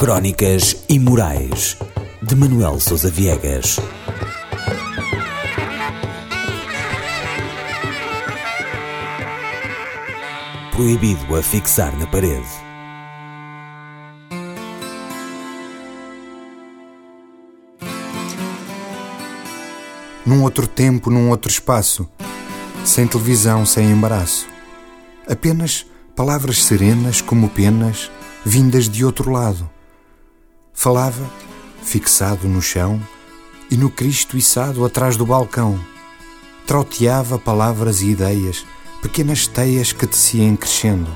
Crónicas Imorais de Manuel Sousa Viegas. Proibido a fixar na parede. Num outro tempo, num outro espaço, sem televisão, sem embaraço. Apenas palavras serenas como penas vindas de outro lado. Falava, fixado no chão, e no Cristo içado atrás do balcão. Trauteava palavras e ideias, pequenas teias que teciam crescendo,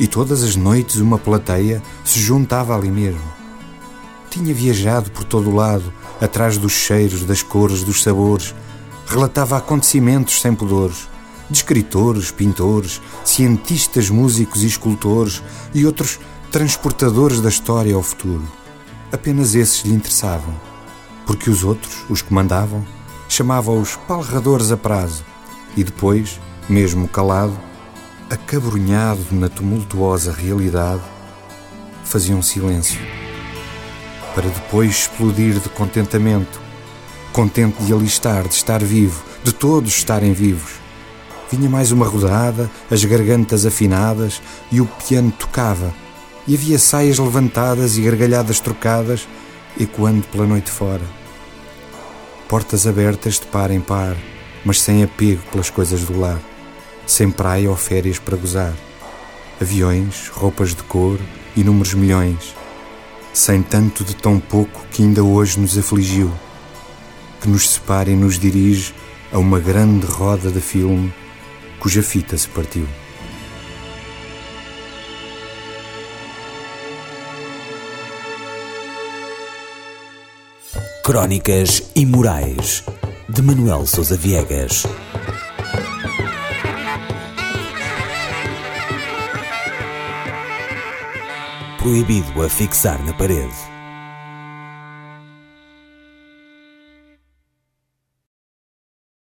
e todas as noites uma plateia se juntava ali mesmo. Tinha viajado por todo o lado, atrás dos cheiros, das cores, dos sabores, relatava acontecimentos sem pudores, de escritores, pintores, cientistas, músicos e escultores e outros transportadores da história ao futuro. Apenas esses lhe interessavam, porque os outros, os que mandavam, chamavam-os palradores a prazo e depois, mesmo calado, acabrunhado na tumultuosa realidade, faziam silêncio para depois explodir de contentamento, contente de ali estar, de estar vivo, de todos estarem vivos. Vinha mais uma rodada, as gargantas afinadas e o piano tocava, e havia saias levantadas e gargalhadas trocadas, ecoando pela noite fora. Portas abertas de par em par, mas sem apego pelas coisas do lar, sem praia ou férias para gozar. Aviões, roupas de cor e números milhões sem tanto de tão pouco que ainda hoje nos afligiu, que nos separa e nos dirige a uma grande roda de filme cuja fita se partiu. Crónicas Imorais de Manuel Sousa Viegas. proibido a fixar na parede.